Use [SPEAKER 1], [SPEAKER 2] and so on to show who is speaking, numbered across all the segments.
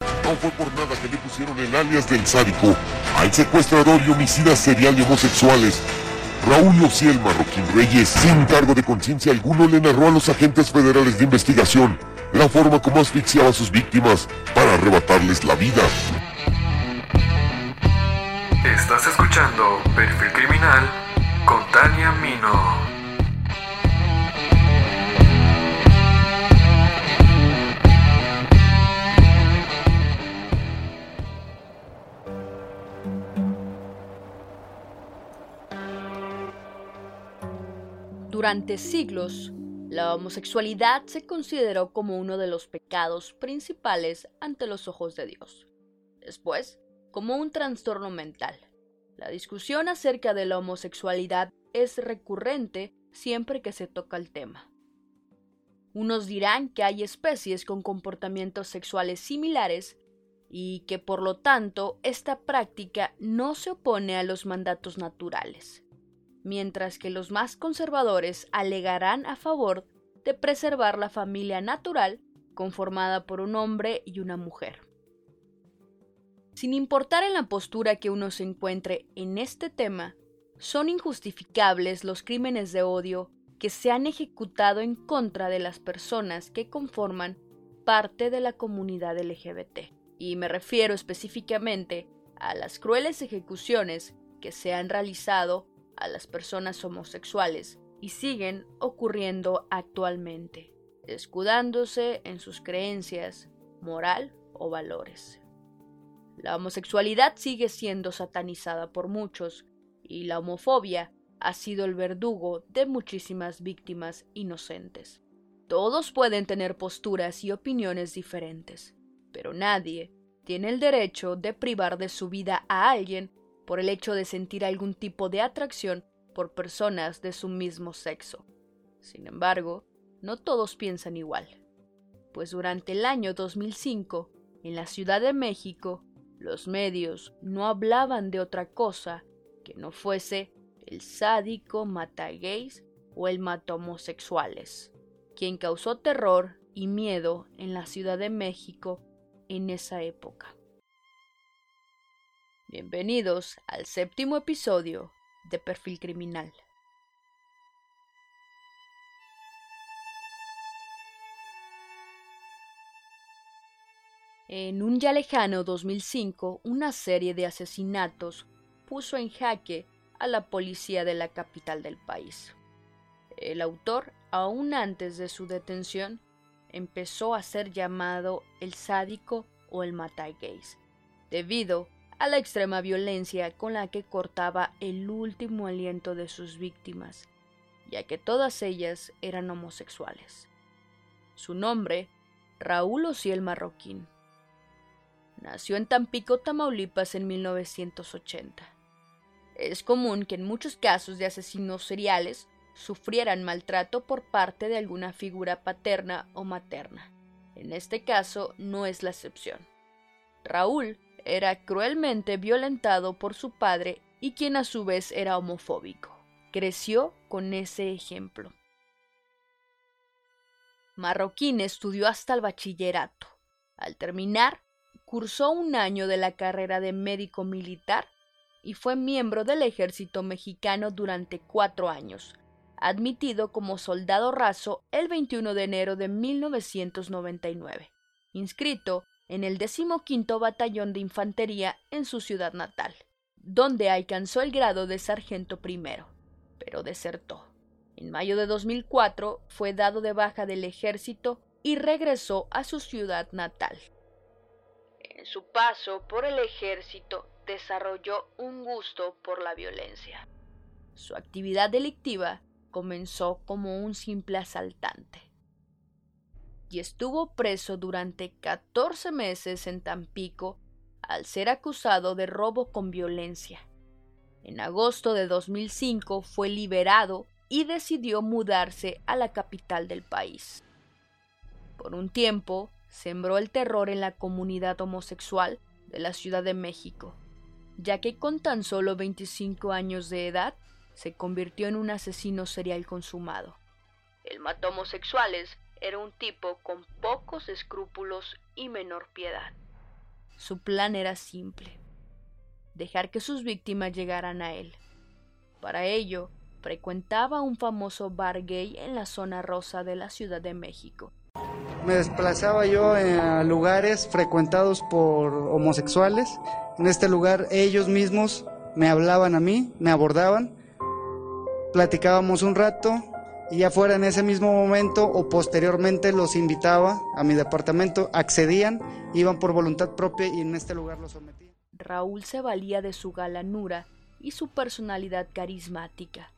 [SPEAKER 1] No fue por nada que le pusieron el alias del sádico al secuestrador y homicida serial de homosexuales. Raúl Ociel Marroquín Reyes, sin cargo de conciencia alguno, le narró a los agentes federales de investigación la forma como asfixiaba a sus víctimas para arrebatarles la vida.
[SPEAKER 2] Estás escuchando Perfil Criminal con Tania Mino.
[SPEAKER 3] Durante siglos, la homosexualidad se consideró como uno de los pecados principales ante los ojos de Dios. Después, como un trastorno mental. La discusión acerca de la homosexualidad es recurrente siempre que se toca el tema. Unos dirán que hay especies con comportamientos sexuales similares y que por lo tanto esta práctica no se opone a los mandatos naturales, mientras que los más conservadores alegarán a favor de preservar la familia natural conformada por un hombre y una mujer. Sin importar en la postura que uno se encuentre en este tema, son injustificables los crímenes de odio que se han ejecutado en contra de las personas que conforman parte de la comunidad LGBT. Y me refiero específicamente a las crueles ejecuciones que se han realizado a las personas homosexuales y siguen ocurriendo actualmente, escudándose en sus creencias, moral o valores. La homosexualidad sigue siendo satanizada por muchos y la homofobia ha sido el verdugo de muchísimas víctimas inocentes. Todos pueden tener posturas y opiniones diferentes, pero nadie tiene el derecho de privar de su vida a alguien por el hecho de sentir algún tipo de atracción por personas de su mismo sexo. Sin embargo, no todos piensan igual, pues durante el año 2005, en la Ciudad de México, los medios no hablaban de otra cosa que no fuese el sádico mata-gays o el mata-homosexuales, quien causó terror y miedo en la Ciudad de México en esa época. Bienvenidos al séptimo episodio de Perfil Criminal. En un ya lejano 2005, una serie de asesinatos puso en jaque a la policía de la capital del país. El autor, aún antes de su detención, empezó a ser llamado el sádico o el gays, debido a la extrema violencia con la que cortaba el último aliento de sus víctimas, ya que todas ellas eran homosexuales. Su nombre, Raúl Ociel Marroquín Nació en Tampico, Tamaulipas en 1980. Es común que en muchos casos de asesinos seriales sufrieran maltrato por parte de alguna figura paterna o materna. En este caso no es la excepción. Raúl era cruelmente violentado por su padre y quien a su vez era homofóbico. Creció con ese ejemplo. Marroquín estudió hasta el bachillerato. Al terminar, cursó un año de la carrera de médico militar y fue miembro del ejército mexicano durante cuatro años, admitido como soldado raso el 21 de enero de 1999, inscrito en el decimoquinto batallón de infantería en su ciudad natal, donde alcanzó el grado de sargento primero, pero desertó. En mayo de 2004 fue dado de baja del ejército y regresó a su ciudad natal. En su paso por el ejército desarrolló un gusto por la violencia. Su actividad delictiva comenzó como un simple asaltante. Y estuvo preso durante 14 meses en Tampico al ser acusado de robo con violencia. En agosto de 2005 fue liberado y decidió mudarse a la capital del país. Por un tiempo, sembró el terror en la comunidad homosexual de la Ciudad de México, ya que con tan solo 25 años de edad se convirtió en un asesino serial consumado. El mató homosexuales era un tipo con pocos escrúpulos y menor piedad. Su plan era simple, dejar que sus víctimas llegaran a él. Para ello, frecuentaba un famoso bar gay en la zona rosa de la Ciudad de México.
[SPEAKER 4] Me desplazaba yo a lugares frecuentados por homosexuales. En este lugar ellos mismos me hablaban a mí, me abordaban, platicábamos un rato, y ya fuera en ese mismo momento o posteriormente los invitaba a mi departamento, accedían, iban por voluntad propia y en este lugar los sometía.
[SPEAKER 3] Raúl se valía de su galanura y su personalidad carismática,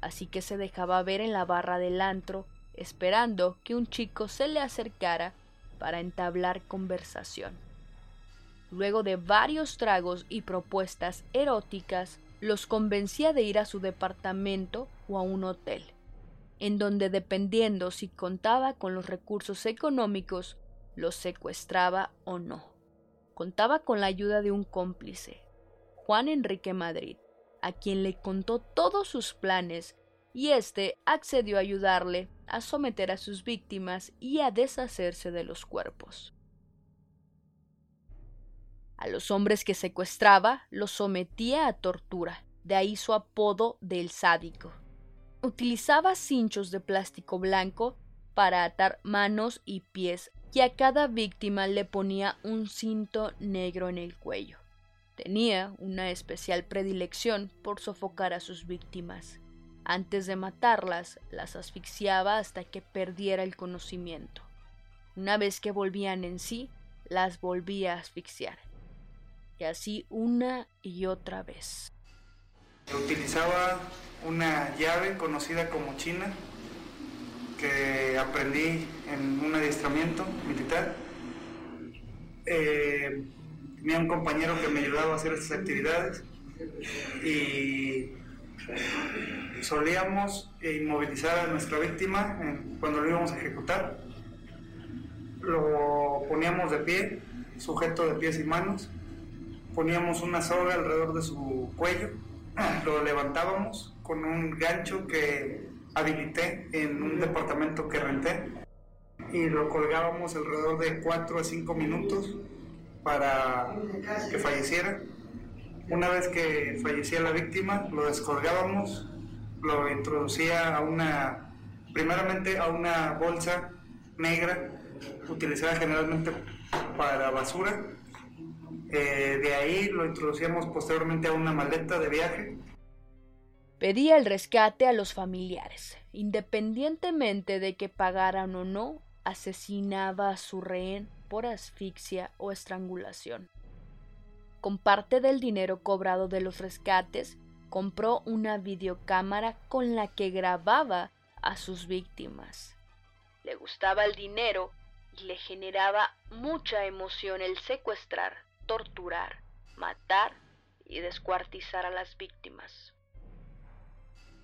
[SPEAKER 3] así que se dejaba ver en la barra del antro, esperando que un chico se le acercara para entablar conversación. Luego de varios tragos y propuestas eróticas, los convencía de ir a su departamento o a un hotel en donde dependiendo si contaba con los recursos económicos, los secuestraba o no. Contaba con la ayuda de un cómplice, Juan Enrique Madrid, a quien le contó todos sus planes y éste accedió a ayudarle a someter a sus víctimas y a deshacerse de los cuerpos. A los hombres que secuestraba los sometía a tortura, de ahí su apodo del sádico utilizaba cinchos de plástico blanco para atar manos y pies y a cada víctima le ponía un cinto negro en el cuello. Tenía una especial predilección por sofocar a sus víctimas. Antes de matarlas, las asfixiaba hasta que perdiera el conocimiento. Una vez que volvían en sí, las volvía a asfixiar. Y así una y otra vez.
[SPEAKER 4] Utilizaba una llave conocida como China que aprendí en un adiestramiento militar. Eh, tenía un compañero que me ayudaba a hacer estas actividades y solíamos inmovilizar a nuestra víctima cuando lo íbamos a ejecutar. Lo poníamos de pie, sujeto de pies y manos, poníamos una soga alrededor de su cuello lo levantábamos con un gancho que habilité en un departamento que renté y lo colgábamos alrededor de 4 a 5 minutos para que falleciera. Una vez que fallecía la víctima, lo descolgábamos, lo introducía a una, primeramente a una bolsa negra utilizada generalmente para basura eh, de ahí lo introducíamos posteriormente a una maleta de viaje.
[SPEAKER 3] Pedía el rescate a los familiares. Independientemente de que pagaran o no, asesinaba a su rehén por asfixia o estrangulación. Con parte del dinero cobrado de los rescates, compró una videocámara con la que grababa a sus víctimas. Le gustaba el dinero y le generaba mucha emoción el secuestrar torturar, matar y descuartizar a las víctimas.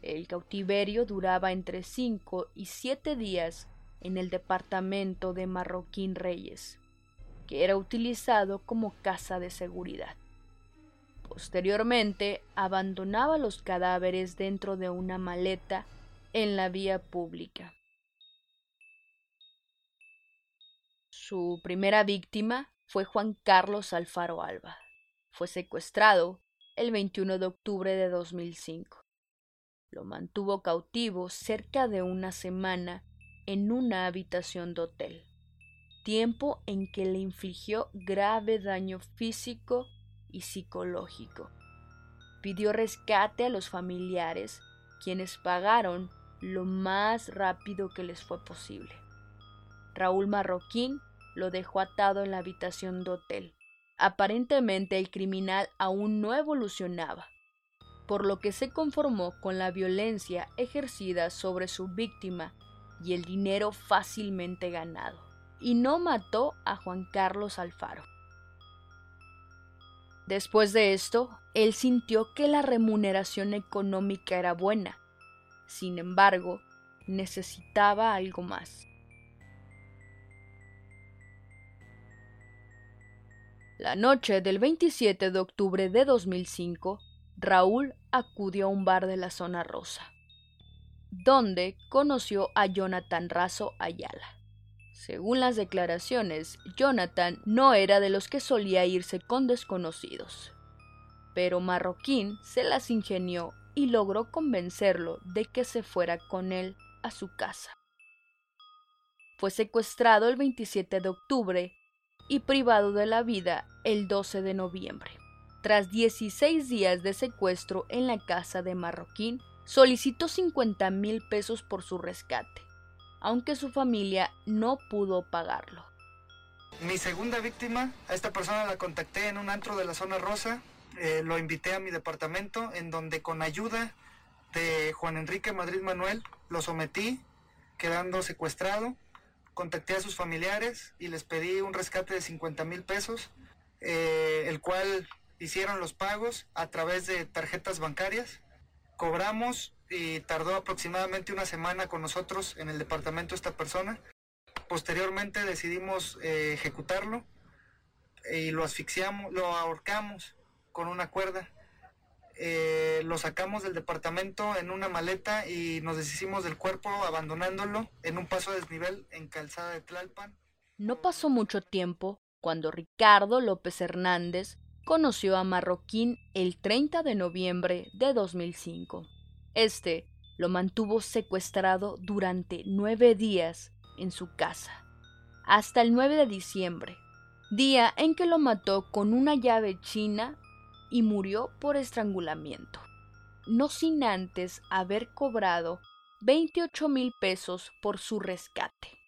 [SPEAKER 3] El cautiverio duraba entre cinco y siete días en el departamento de Marroquín Reyes, que era utilizado como casa de seguridad. Posteriormente, abandonaba los cadáveres dentro de una maleta en la vía pública. Su primera víctima fue Juan Carlos Alfaro Alba. Fue secuestrado el 21 de octubre de 2005. Lo mantuvo cautivo cerca de una semana en una habitación de hotel, tiempo en que le infligió grave daño físico y psicológico. Pidió rescate a los familiares, quienes pagaron lo más rápido que les fue posible. Raúl Marroquín lo dejó atado en la habitación de hotel. Aparentemente el criminal aún no evolucionaba, por lo que se conformó con la violencia ejercida sobre su víctima y el dinero fácilmente ganado. y no mató a Juan Carlos Alfaro. Después de esto, él sintió que la remuneración económica era buena. Sin embargo, necesitaba algo más. La noche del 27 de octubre de 2005, Raúl acudió a un bar de la zona rosa, donde conoció a Jonathan Razo Ayala. Según las declaraciones, Jonathan no era de los que solía irse con desconocidos. Pero Marroquín se las ingenió y logró convencerlo de que se fuera con él a su casa. Fue secuestrado el 27 de octubre y privado de la vida el 12 de noviembre. Tras 16 días de secuestro en la casa de Marroquín, solicitó 50 mil pesos por su rescate aunque su familia no pudo pagarlo.
[SPEAKER 4] Mi segunda víctima, a esta persona la contacté en un antro de la zona rosa, eh, lo invité a mi departamento en donde con ayuda de Juan Enrique Madrid Manuel lo sometí, quedando secuestrado. Contacté a sus familiares y les pedí un rescate de 50 mil pesos, eh, el cual hicieron los pagos a través de tarjetas bancarias. Cobramos y tardó aproximadamente una semana con nosotros en el departamento esta persona. Posteriormente decidimos eh, ejecutarlo y lo asfixiamos, lo ahorcamos con una cuerda. Eh, lo sacamos del departamento en una maleta y nos deshicimos del cuerpo abandonándolo en un paso a desnivel en Calzada de Tlalpan.
[SPEAKER 3] No pasó mucho tiempo cuando Ricardo López Hernández conoció a Marroquín el 30 de noviembre de 2005. Este lo mantuvo secuestrado durante nueve días en su casa, hasta el 9 de diciembre, día en que lo mató con una llave china y murió por estrangulamiento, no sin antes haber cobrado 28 mil pesos por su rescate.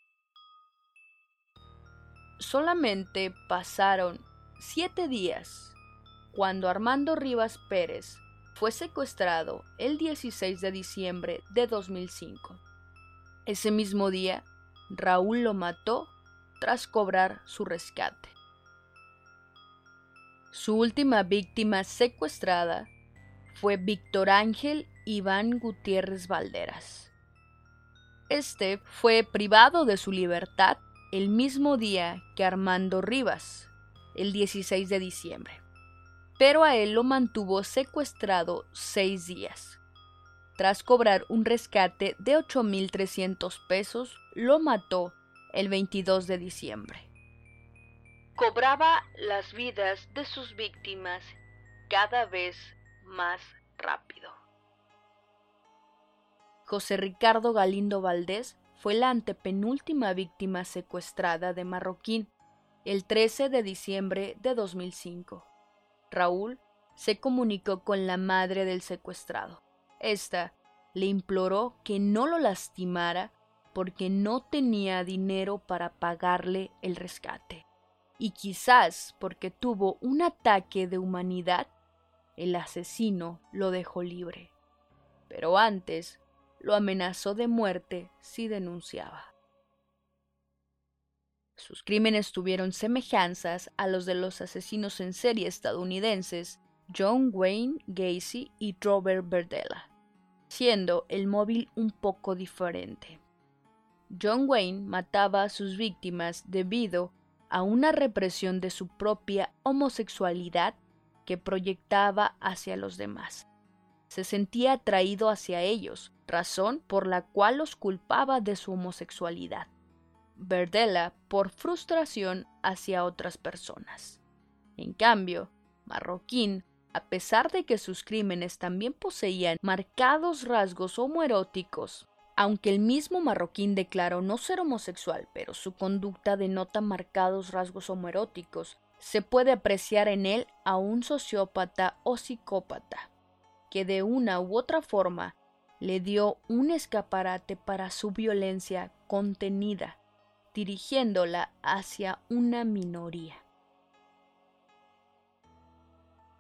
[SPEAKER 3] Solamente pasaron siete días cuando Armando Rivas Pérez fue secuestrado el 16 de diciembre de 2005. Ese mismo día, Raúl lo mató tras cobrar su rescate. Su última víctima secuestrada fue Víctor Ángel Iván Gutiérrez Valderas. Este fue privado de su libertad el mismo día que Armando Rivas, el 16 de diciembre pero a él lo mantuvo secuestrado seis días. Tras cobrar un rescate de 8.300 pesos, lo mató el 22 de diciembre. Cobraba las vidas de sus víctimas cada vez más rápido. José Ricardo Galindo Valdés fue la antepenúltima víctima secuestrada de Marroquín el 13 de diciembre de 2005. Raúl se comunicó con la madre del secuestrado. Esta le imploró que no lo lastimara porque no tenía dinero para pagarle el rescate. Y quizás porque tuvo un ataque de humanidad, el asesino lo dejó libre. Pero antes lo amenazó de muerte si denunciaba. Sus crímenes tuvieron semejanzas a los de los asesinos en serie estadounidenses John Wayne Gacy y Robert Berdella, siendo el móvil un poco diferente. John Wayne mataba a sus víctimas debido a una represión de su propia homosexualidad que proyectaba hacia los demás. Se sentía atraído hacia ellos, razón por la cual los culpaba de su homosexualidad. Verdela por frustración hacia otras personas. En cambio, Marroquín, a pesar de que sus crímenes también poseían marcados rasgos homoeróticos, aunque el mismo Marroquín declaró no ser homosexual, pero su conducta denota marcados rasgos homoeróticos, se puede apreciar en él a un sociópata o psicópata, que de una u otra forma le dio un escaparate para su violencia contenida dirigiéndola hacia una minoría.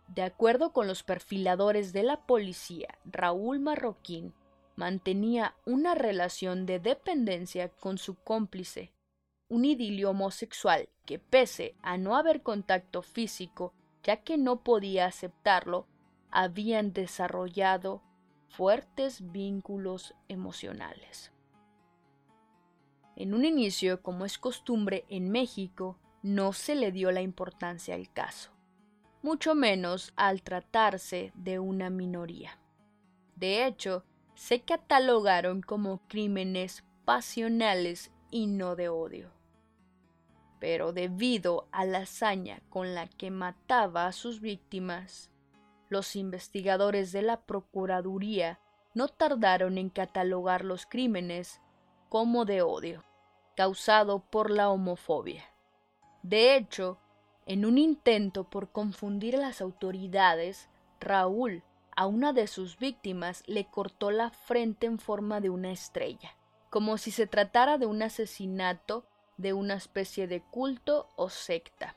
[SPEAKER 3] De acuerdo con los perfiladores de la policía, Raúl Marroquín mantenía una relación de dependencia con su cómplice, un idilio homosexual que pese a no haber contacto físico, ya que no podía aceptarlo, habían desarrollado fuertes vínculos emocionales. En un inicio, como es costumbre en México, no se le dio la importancia al caso, mucho menos al tratarse de una minoría. De hecho, se catalogaron como crímenes pasionales y no de odio. Pero debido a la hazaña con la que mataba a sus víctimas, los investigadores de la Procuraduría no tardaron en catalogar los crímenes como de odio, causado por la homofobia. De hecho, en un intento por confundir a las autoridades, Raúl a una de sus víctimas le cortó la frente en forma de una estrella como si se tratara de un asesinato de una especie de culto o secta.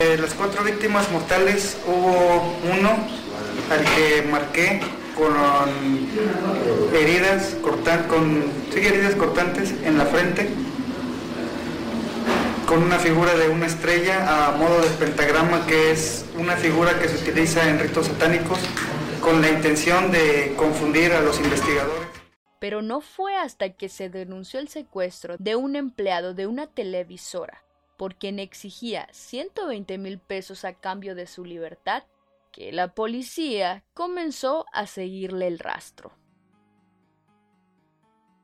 [SPEAKER 4] De las cuatro víctimas mortales hubo uno al que marqué con heridas, cortan, con, heridas cortantes en la frente, con una figura de una estrella a modo de pentagrama, que es una figura que se utiliza en ritos satánicos con la intención de confundir a los investigadores
[SPEAKER 3] pero no fue hasta que se denunció el secuestro de un empleado de una televisora, por quien exigía 120 mil pesos a cambio de su libertad, que la policía comenzó a seguirle el rastro.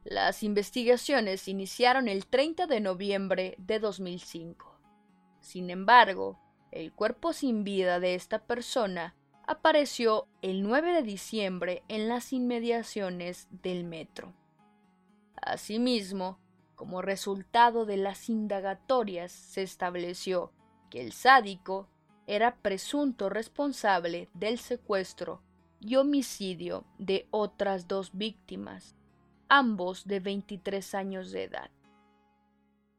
[SPEAKER 3] Las investigaciones iniciaron el 30 de noviembre de 2005. Sin embargo, el cuerpo sin vida de esta persona apareció el 9 de diciembre en las inmediaciones del metro. Asimismo, como resultado de las indagatorias, se estableció que el sádico era presunto responsable del secuestro y homicidio de otras dos víctimas, ambos de 23 años de edad,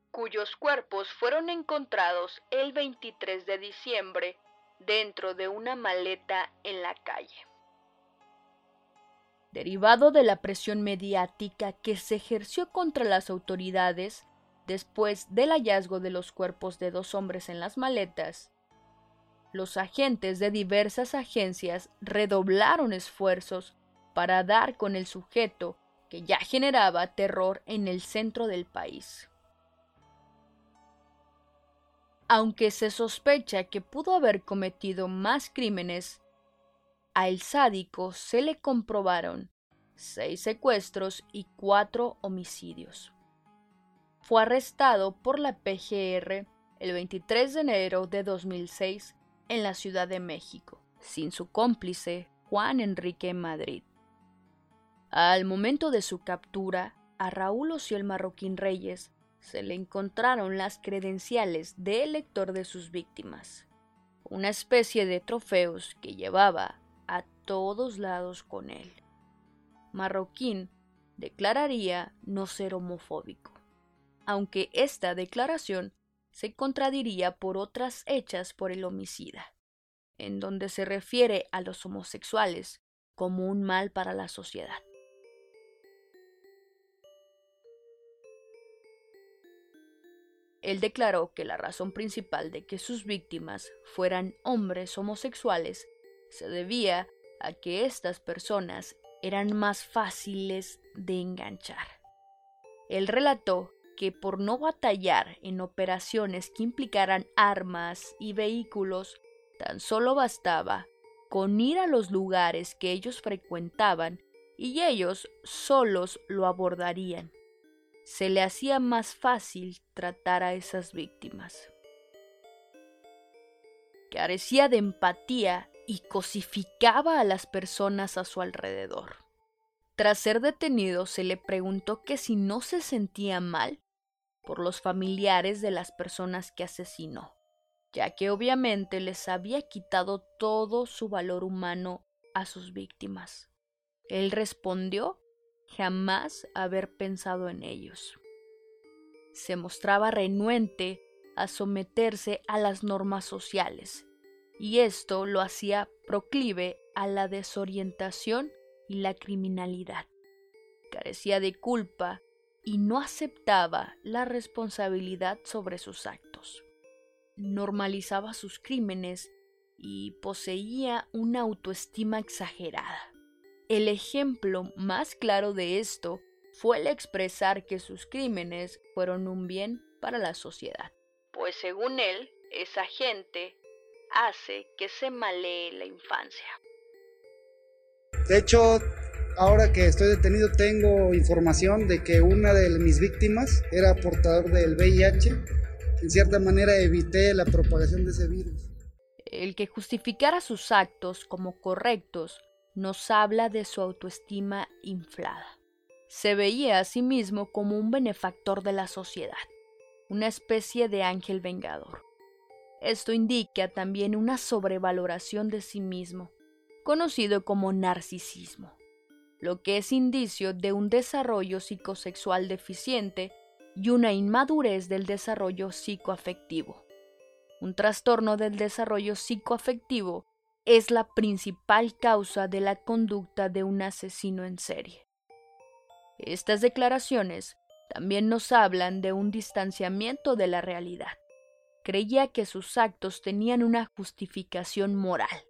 [SPEAKER 3] cuyos cuerpos fueron encontrados el 23 de diciembre dentro de una maleta en la calle. Derivado de la presión mediática que se ejerció contra las autoridades después del hallazgo de los cuerpos de dos hombres en las maletas, los agentes de diversas agencias redoblaron esfuerzos para dar con el sujeto que ya generaba terror en el centro del país aunque se sospecha que pudo haber cometido más crímenes, a el sádico se le comprobaron seis secuestros y cuatro homicidios. Fue arrestado por la PGR el 23 de enero de 2006 en la Ciudad de México, sin su cómplice Juan Enrique Madrid. Al momento de su captura, a Raúl Ociel Marroquín Reyes se le encontraron las credenciales de elector de sus víctimas, una especie de trofeos que llevaba a todos lados con él. Marroquín declararía no ser homofóbico, aunque esta declaración se contradiría por otras hechas por el homicida, en donde se refiere a los homosexuales como un mal para la sociedad. Él declaró que la razón principal de que sus víctimas fueran hombres homosexuales se debía a que estas personas eran más fáciles de enganchar. Él relató que por no batallar en operaciones que implicaran armas y vehículos, tan solo bastaba con ir a los lugares que ellos frecuentaban y ellos solos lo abordarían se le hacía más fácil tratar a esas víctimas. Carecía de empatía y cosificaba a las personas a su alrededor. Tras ser detenido se le preguntó que si no se sentía mal por los familiares de las personas que asesinó, ya que obviamente les había quitado todo su valor humano a sus víctimas. Él respondió jamás haber pensado en ellos. Se mostraba renuente a someterse a las normas sociales, y esto lo hacía proclive a la desorientación y la criminalidad. Carecía de culpa y no aceptaba la responsabilidad sobre sus actos. Normalizaba sus crímenes y poseía una autoestima exagerada. El ejemplo más claro de esto fue el expresar que sus crímenes fueron un bien para la sociedad, pues según él, esa gente hace que se malee la infancia.
[SPEAKER 5] De hecho, ahora que estoy detenido tengo información de que una de mis víctimas era portador del VIH. En cierta manera evité la propagación de ese virus.
[SPEAKER 3] El que justificara sus actos como correctos nos habla de su autoestima inflada. Se veía a sí mismo como un benefactor de la sociedad, una especie de ángel vengador. Esto indica también una sobrevaloración de sí mismo, conocido como narcisismo, lo que es indicio de un desarrollo psicosexual deficiente y una inmadurez del desarrollo psicoafectivo. Un trastorno del desarrollo psicoafectivo es la principal causa de la conducta de un asesino en serie. Estas declaraciones también nos hablan de un distanciamiento de la realidad. Creía que sus actos tenían una justificación moral.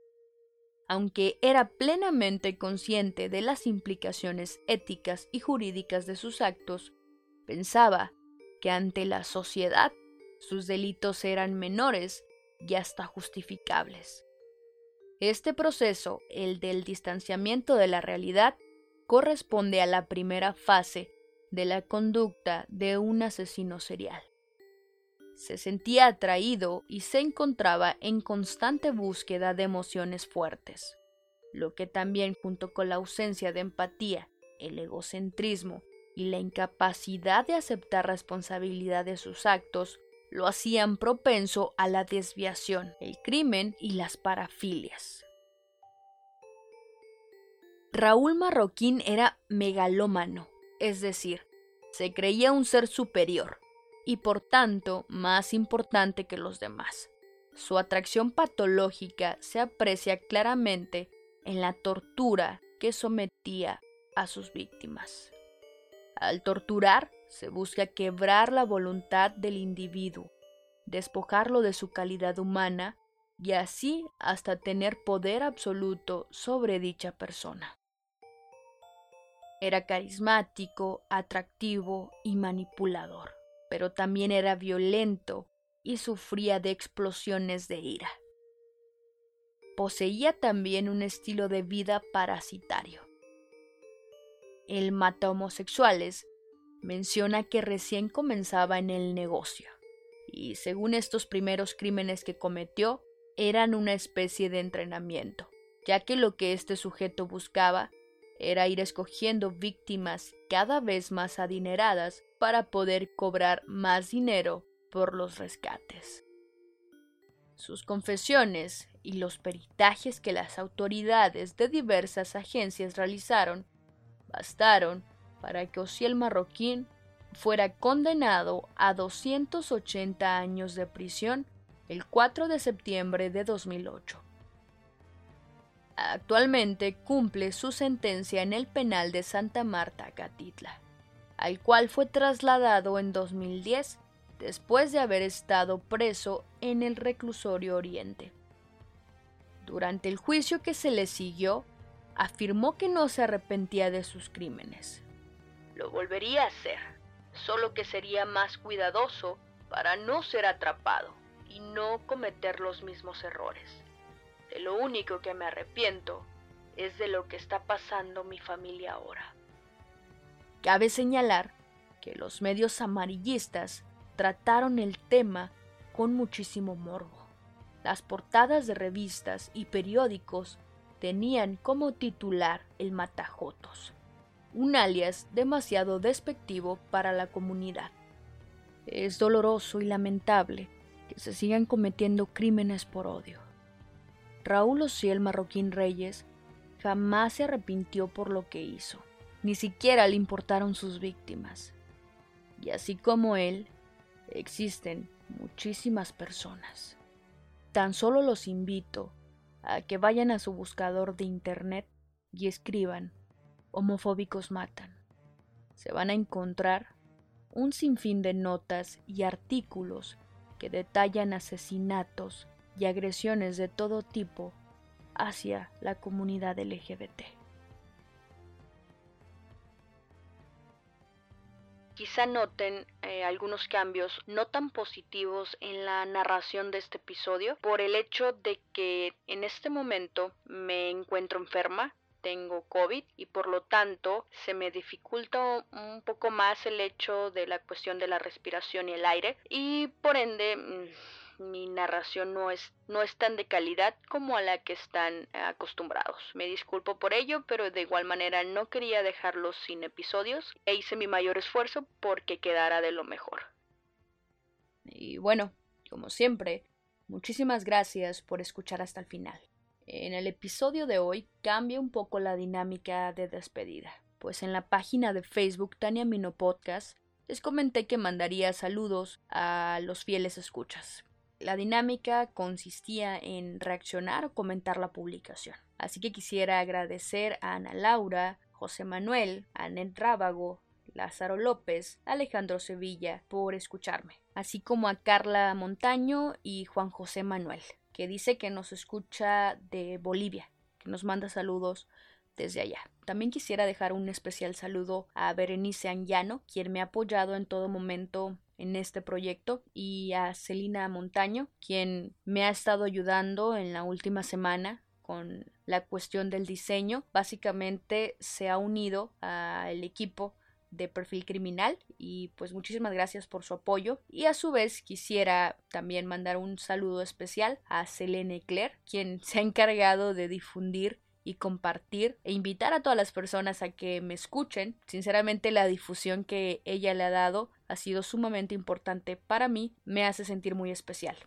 [SPEAKER 3] Aunque era plenamente consciente de las implicaciones éticas y jurídicas de sus actos, pensaba que ante la sociedad sus delitos eran menores y hasta justificables. Este proceso, el del distanciamiento de la realidad, corresponde a la primera fase de la conducta de un asesino serial. Se sentía atraído y se encontraba en constante búsqueda de emociones fuertes, lo que también junto con la ausencia de empatía, el egocentrismo y la incapacidad de aceptar responsabilidad de sus actos lo hacían propenso a la desviación, el crimen y las parafilias. Raúl Marroquín era megalómano, es decir, se creía un ser superior y por tanto más importante que los demás. Su atracción patológica se aprecia claramente en la tortura que sometía a sus víctimas. Al torturar, se busca quebrar la voluntad del individuo, despojarlo de su calidad humana y así hasta tener poder absoluto sobre dicha persona. Era carismático, atractivo y manipulador, pero también era violento y sufría de explosiones de ira. Poseía también un estilo de vida parasitario. El mata homosexuales menciona que recién comenzaba en el negocio, y según estos primeros crímenes que cometió, eran una especie de entrenamiento, ya que lo que este sujeto buscaba era ir escogiendo víctimas cada vez más adineradas para poder cobrar más dinero por los rescates. Sus confesiones y los peritajes que las autoridades de diversas agencias realizaron bastaron para que Osiel Marroquín fuera condenado a 280 años de prisión el 4 de septiembre de 2008. Actualmente cumple su sentencia en el penal de Santa Marta, Catitla, al cual fue trasladado en 2010 después de haber estado preso en el reclusorio Oriente. Durante el juicio que se le siguió, afirmó que no se arrepentía de sus crímenes, lo volvería a hacer, solo que sería más cuidadoso para no ser atrapado y no cometer los mismos errores. De lo único que me arrepiento es de lo que está pasando mi familia ahora. Cabe señalar que los medios amarillistas trataron el tema con muchísimo morbo. Las portadas de revistas y periódicos tenían como titular el Matajotos, un alias demasiado despectivo para la comunidad. Es doloroso y lamentable que se sigan cometiendo crímenes por odio. Raúl Ociel Marroquín Reyes jamás se arrepintió por lo que hizo, ni siquiera le importaron sus víctimas. Y así como él, existen muchísimas personas. Tan solo los invito a que vayan a su buscador de internet y escriban homofóbicos matan. Se van a encontrar un sinfín de notas y artículos que detallan asesinatos y agresiones de todo tipo hacia la comunidad LGBT. Quizá noten eh, algunos cambios no tan positivos en la narración de este episodio por el hecho de que en este momento me encuentro enferma, tengo COVID y por lo tanto se me dificulta un poco más el hecho de la cuestión de la respiración y el aire y por ende mm, mi narración no es, no es tan de calidad como a la que están acostumbrados. Me disculpo por ello, pero de igual manera no quería dejarlos sin episodios e hice mi mayor esfuerzo porque quedara de lo mejor. Y bueno, como siempre, muchísimas gracias por escuchar hasta el final. En el episodio de hoy cambia un poco la dinámica de despedida, pues en la página de Facebook Tania Mino Podcast les comenté que mandaría saludos a los fieles escuchas. La dinámica consistía en reaccionar o comentar la publicación. Así que quisiera agradecer a Ana Laura, José Manuel, Anet Rábago, Lázaro López, Alejandro Sevilla por escucharme, así como a Carla Montaño y Juan José Manuel, que dice que nos escucha de Bolivia, que nos manda saludos desde allá. También quisiera dejar un especial saludo a Berenice Anguiano, quien me ha apoyado en todo momento en este proyecto y a Celina Montaño, quien me ha estado ayudando en la última semana con la cuestión del diseño. Básicamente se ha unido al equipo de perfil criminal y pues muchísimas gracias por su apoyo y a su vez quisiera también mandar un saludo especial a Selene Claire quien se ha encargado de difundir y compartir e invitar a todas las personas a que me escuchen. Sinceramente la difusión que ella le ha dado ha sido sumamente importante para mí, me hace sentir muy especial.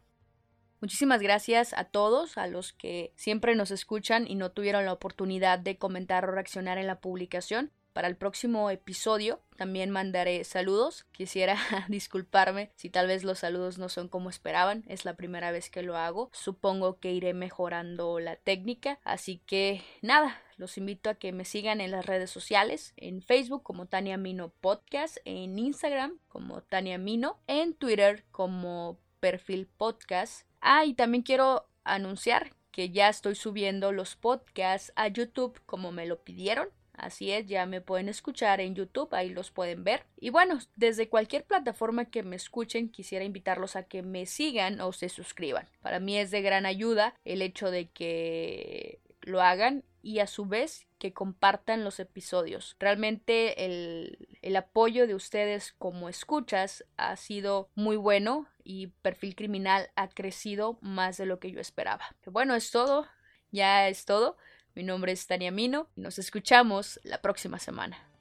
[SPEAKER 3] Muchísimas gracias a todos, a los que siempre nos escuchan y no tuvieron la oportunidad de comentar o reaccionar en la publicación. Para el próximo episodio también mandaré saludos. Quisiera disculparme si tal vez los saludos no son como esperaban. Es la primera vez que lo hago. Supongo que iré mejorando la técnica. Así que nada, los invito a que me sigan en las redes sociales. En Facebook como Tania Mino Podcast. En Instagram como Tania Mino. En Twitter como Perfil Podcast. Ah, y también quiero anunciar que ya estoy subiendo los podcasts a YouTube como me lo pidieron. Así es, ya me pueden escuchar en YouTube, ahí los pueden ver. Y bueno, desde cualquier plataforma que me escuchen, quisiera invitarlos a que me sigan o se suscriban. Para mí es de gran ayuda el hecho de que lo hagan y a su vez que compartan los episodios. Realmente el, el, apoyo de ustedes como escuchas ha sido muy bueno y Perfil Criminal ha crecido más de lo que yo esperaba. Bueno, es todo, ya es todo. Mi nombre es Tania Mino y nos escuchamos la próxima semana.